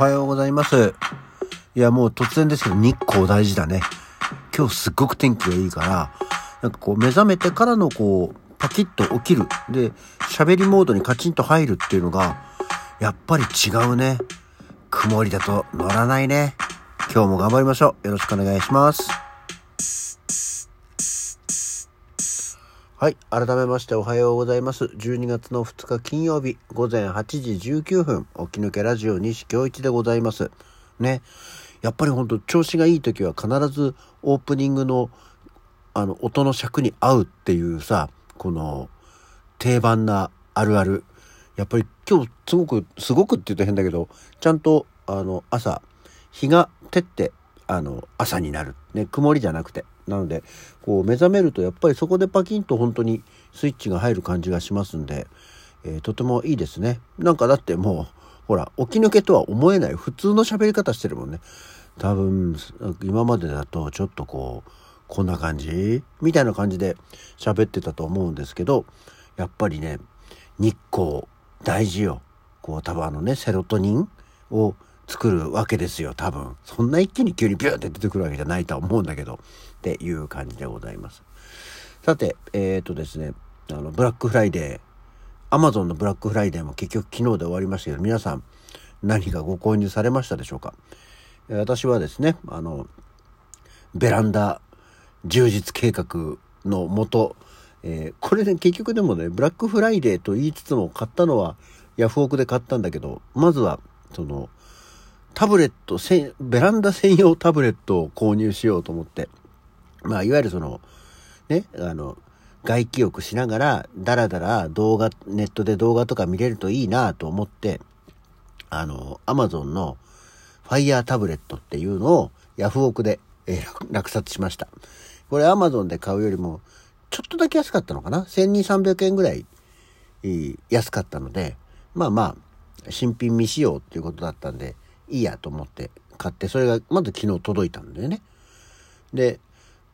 はようございます。いや、もう突然ですけど、日光大事だね。今日すっごく天気がいいから、なんかこう目覚めてからのこう、パキッと起きる。で、喋りモードにカチンと入るっていうのが、やっぱり違うね。曇りだと乗らないね。今日も頑張りましょう。よろしくお願いします。はい。改めましておはようございます。12月の2日金曜日午前8時19分、起き抜けラジオ西京一でございます。ね。やっぱりほんと調子がいい時は必ずオープニングのあの音の尺に合うっていうさ、この定番なあるある。やっぱり今日すごく、すごくって言うと変だけど、ちゃんとあの朝、日が照ってあの朝になる。ね、曇りじゃなくて。なのでこう目覚めるとやっぱりそこでパキンと本当にスイッチが入る感じがしますんで、えー、とてもいいですね。なんかだってもうほら起き抜けとは思えない。普通の喋り方してるもんね。多分今までだとちょっとこうこんな感じ？みたいな感じで喋ってたと思うんですけどやっぱりね日光大事よ。こう多分あのねセロトニンを作るわけですよ多分。そんな一気に急にビューって出てくるわけじゃないとは思うんだけど。っていう感じでございます。さてえっ、ー、とですねあのブラックフライデーアマゾンのブラックフライデーも結局昨日で終わりましたけど皆さん何かご購入されましたでしょうか？私はですねあのベランダ充実計画のもと、えー、これね結局でもねブラックフライデーと言いつつも買ったのはヤフオクで買ったんだけどまずはそのタブレット、ベランダ専用タブレットを購入しようと思って、まあ、いわゆるその、ね、あの、外気浴しながら、だらだら動画、ネットで動画とか見れるといいなと思って、あの、アマゾンのファイヤータブレットっていうのをヤフオクで、えー、落札しました。これアマゾンで買うよりも、ちょっとだけ安かったのかな ?1200、300円ぐらい、安かったので、まあまあ、新品未使用っていうことだったんで、いいやと思って買ってそれがまず昨日届いたんだよね。で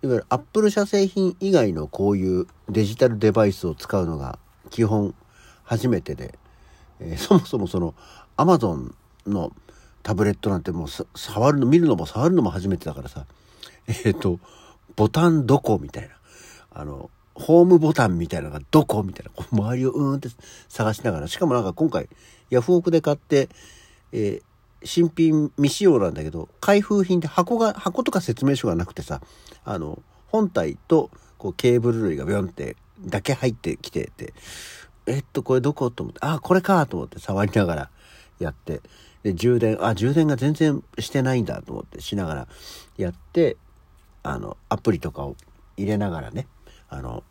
いわゆるアップル社製品以外のこういうデジタルデバイスを使うのが基本初めてで、えー、そもそもそのアマゾンのタブレットなんてもう触るの見るのも触るのも初めてだからさ えっ、ー、とボタンどこみたいな。あのホームボタンみたいなのがどこみたいな。こう周りをうーんって探しながら。しかもなんか今回ヤフオクで買って、えー、新品未使用なんだけど開封品で箱が箱とか説明書がなくてさあの本体とこうケーブル類がビョンってだけ入ってきててえっとこれどこと思ってあこれかと思って触りながらやってで充電あ充電が全然してないんだと思ってしながらやってあのアプリとかを入れながらねあの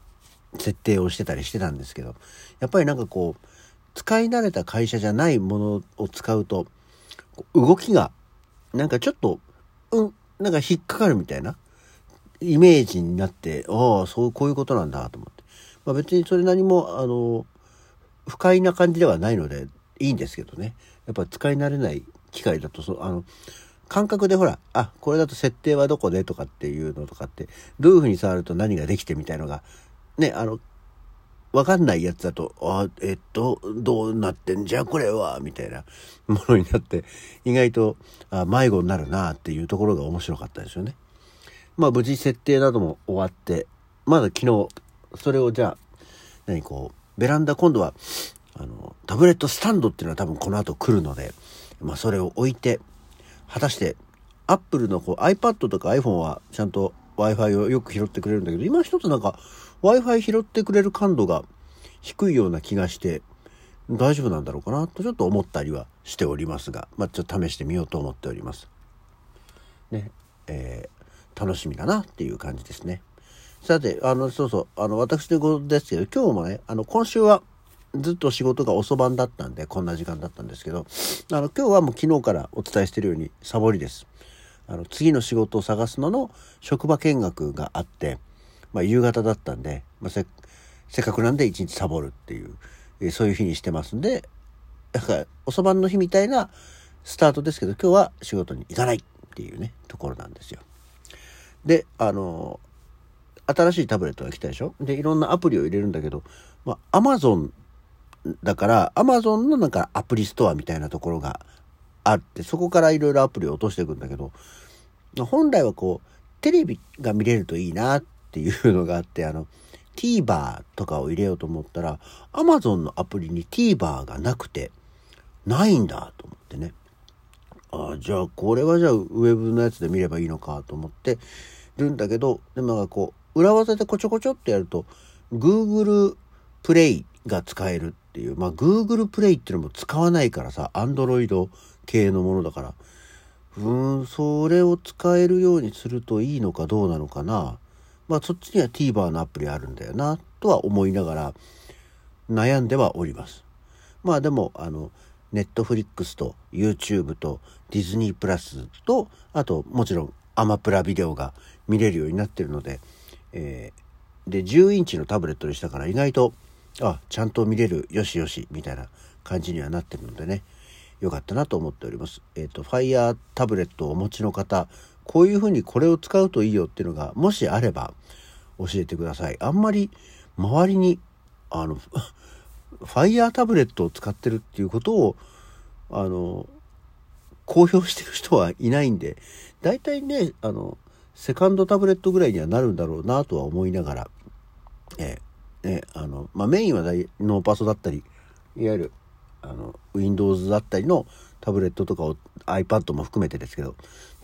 設定をしてたりしてたんですけどやっぱりなんかこう使い慣れた会社じゃないものを使うと動きが、なんかちょっと、うん、なんか引っかかるみたいなイメージになって、ああ、そう、こういうことなんだと思って。まあ別にそれ何も、あの、不快な感じではないのでいいんですけどね。やっぱ使い慣れない機械だと、そあの、感覚でほら、あ、これだと設定はどこでとかっていうのとかって、どういうふうに触ると何ができてみたいのが、ね、あの、わかんないやつだと、あ、えっと、どうなってんじゃこれは、みたいな ものになって、意外とあ迷子になるなっていうところが面白かったですよね。まあ無事設定なども終わって、まだ昨日、それをじゃあ、何こう、ベランダ今度は、あの、タブレットスタンドっていうのは多分この後来るので、まあそれを置いて、果たして、アップルのこう iPad とか iPhone はちゃんと Wi-Fi をよく拾ってくれるんだけど、今一つなんか Wi-Fi 拾ってくれる感度が低いような気がして、大丈夫なんだろうかなとちょっと思ったりはしておりますが、まあ、ちょっと試してみようと思っております。ね、えー、楽しみだなっていう感じですね。さて、あの、そうそう、あの、私でごですけど、今日もね、あの、今週はずっと仕事が遅番だったんで、こんな時間だったんですけど、あの、今日はもう昨日からお伝えしてるように、サボりです。あの、次の仕事を探すのの職場見学があって、まあ、夕方だったんで、まあ、せせっかくなんで一日サボるっていう、えそういう日にしてますんで、だから遅番の日みたいなスタートですけど、今日は仕事に行かないっていうね、ところなんですよ。で、あの、新しいタブレットが来たでしょ？で、いろんなアプリを入れるんだけど、まあ、Amazon だから、Amazon のなんかアプリストアみたいなところがあって、そこからいろいろアプリを落としていくんだけど、本来はこう、テレビが見れるといいなっていうのがあって、あの、TVer とかを入れようと思ったら、Amazon のアプリに TVer がなくて、ないんだと思ってね。ああ、じゃあこれはじゃあウェブのやつで見ればいいのかと思ってるんだけど、でもなんかこう、裏技でこちょこちょってやると、Google プレイが使えるっていう、まあ Google プレイっていうのも使わないからさ、Android 系のものだから、うーん、それを使えるようにするといいのかどうなのかな。まあそっちには TVer のアプリあるんだよな、とは思いながら悩んではおります。まあでも、あの、ネットフリックスと YouTube とディズニープラスと、あともちろんアマプラビデオが見れるようになってるので、えー、で、10インチのタブレットにしたから意外と、あ、ちゃんと見れる、よしよし、みたいな感じにはなってるのでね、よかったなと思っております。えっ、ー、と、Fire タブレットをお持ちの方、こういうふうにこれを使うといいよっていうのが、もしあれば教えてください。あんまり周りに、あの、ファイヤータブレットを使ってるっていうことを、あの、公表してる人はいないんで、大体ね、あの、セカンドタブレットぐらいにはなるんだろうなとは思いながら、えー、ね、あの、まあ、メインはノーパソだったり、いわゆる、あの、Windows だったりのタブレットとかを iPad も含めてですけど、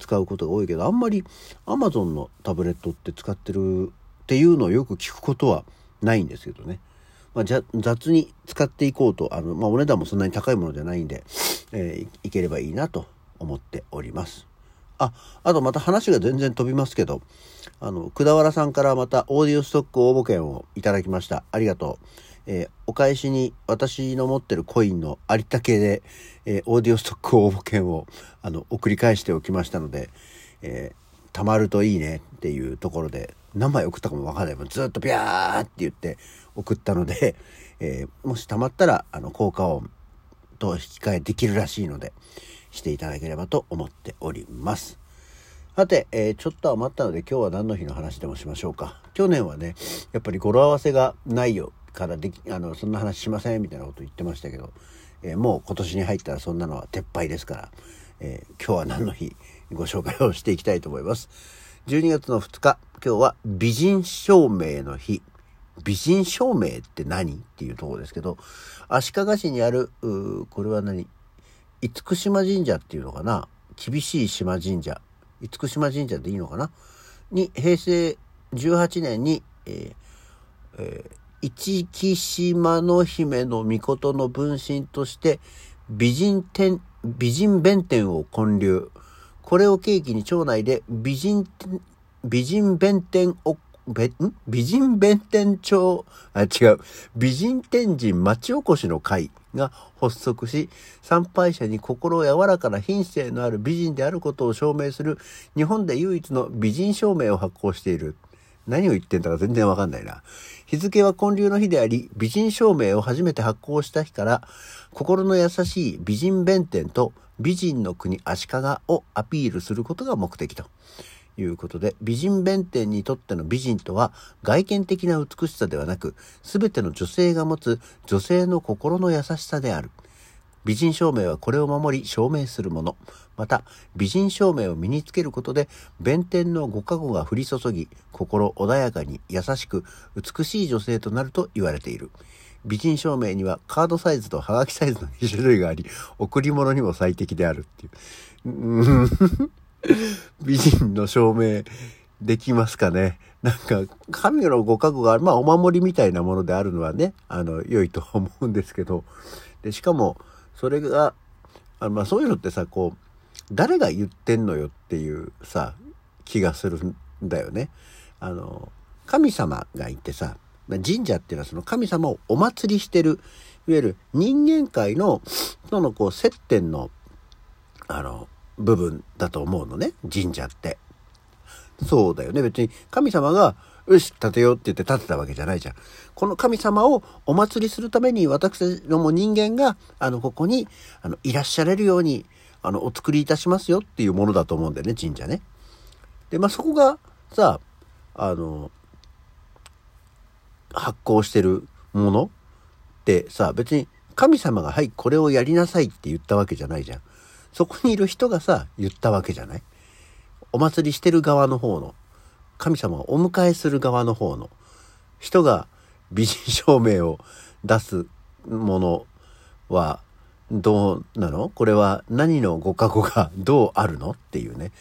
使うことが多いけど、あんまり Amazon のタブレットって使ってるっていうのをよく聞くことはないんですけどね。まあ、じゃ雑に使っていこうと、あの、まあ、お値段もそんなに高いものじゃないんで、えー、いければいいなと思っております。あ、あとまた話が全然飛びますけど、あの、くだわらさんからまたオーディオストック応募券をいただきました。ありがとう。えー、お返しに私の持ってるコインの有田系で、えー、オーディオストック応募券をあの送り返しておきましたので、えー、貯まるといいねっていうところで何枚送ったかもわかんないもずっとビャーって言って送ったので、えー、もし貯まったらあの効果音と引き換えできるらしいのでしていただければと思っております。さて、えー、ちょっと余ったので今日は何の日の話でもしましょうか。去年はね、やっぱり語呂合わせがないよからでき、あの、そんな話しませんみたいなこと言ってましたけど、えー、もう今年に入ったらそんなのは撤廃ですから、えー、今日は何の日ご紹介をしていきたいと思います。12月の2日、今日は美人証明の日。美人証明って何？っていうところですけど、足利市にある、これは何？厳島神社っていうのかな？厳しい島神社。厳島神社でいいのかな？に、平成18年に、えーえー一木島の姫の御事の分身として美人天、美人弁天を建立。これを契機に町内で美人、美人弁天をべ、美人弁天町、あ、違う、美人天神町おこしの会が発足し、参拝者に心柔らかな品性のある美人であることを証明する日本で唯一の美人証明を発行している。何を言ってんだか全然わかんないな。日付は建立の日であり、美人証明を初めて発行した日から、心の優しい美人弁天と美人の国足利をアピールすることが目的と。いうことで、美人弁天にとっての美人とは、外見的な美しさではなく、すべての女性が持つ女性の心の優しさである。美人証明はこれを守り証明するもの。また、美人証明を身につけることで、弁天のご加護が降り注ぎ、心穏やかに優しく美しい女性となると言われている。美人証明にはカードサイズとハガキサイズの2種類があり、贈り物にも最適であるっていう。美人の証明できますかね？なんか、神のご加護が、まあお守りみたいなものであるのはね、あの、良いと思うんですけど、で、しかも、それが、あまあそういうのってさ、こう、誰が言ってんのよっていうさ、気がするんだよね。あの、神様がいてさ、神社っていうのはその神様をお祭りしてる、いわゆる人間界の、そのこう接点の、あの、部分だと思うのね、神社って。そうだよね。別に神様が、よし、建てようって言って建てたわけじゃないじゃん。この神様をお祭りするために私ども人間が、あの、ここに、あの、いらっしゃれるように、あの、お作りいたしますよっていうものだと思うんだよね、神社ね。で、まあ、そこが、さ、あの、発行してるものってさ、別に神様が、はい、これをやりなさいって言ったわけじゃないじゃん。そこにいる人がさ、言ったわけじゃないお祭りしてる側の方の、神様をお迎えする側の方の人が美人証明を出すものはどうなの？これは何のご加護がどうあるの？っていうね。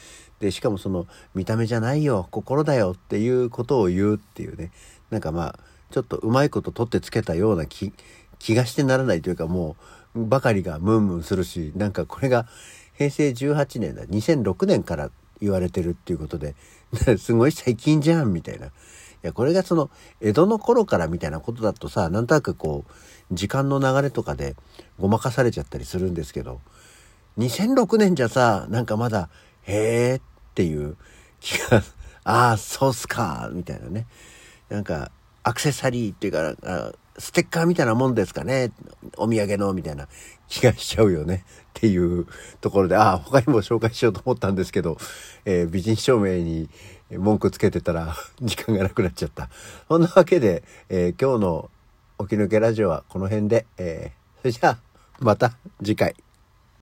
で、しかもその見た目じゃないよ、心だよっていうことを言うっていうね。なんかまあ、ちょっとうまいこと取ってつけたような気、気がしてならないというかもう、ばかりがムンムンするし、なんかこれが平成18年だ、2006年から言われてるっていうことで、すごい最近じゃんみたいな。いや、これがその、江戸の頃からみたいなことだとさ、なんとなくこう、時間の流れとかでごまかされちゃったりするんですけど、2006年じゃさ、なんかまだ、へーっていう気が、ああ、そうっすか、みたいなね。なんか、アクセサリーっていうか、ステッカーみたいなもんですかね。お土産の、みたいな気がしちゃうよね。っていうところで、ああ、他にも紹介しようと思ったんですけど、えー、美人証明に文句つけてたら 時間がなくなっちゃった。そんなわけで、えー、今日の起き抜けラジオはこの辺で、えー、それじゃあ、また次回。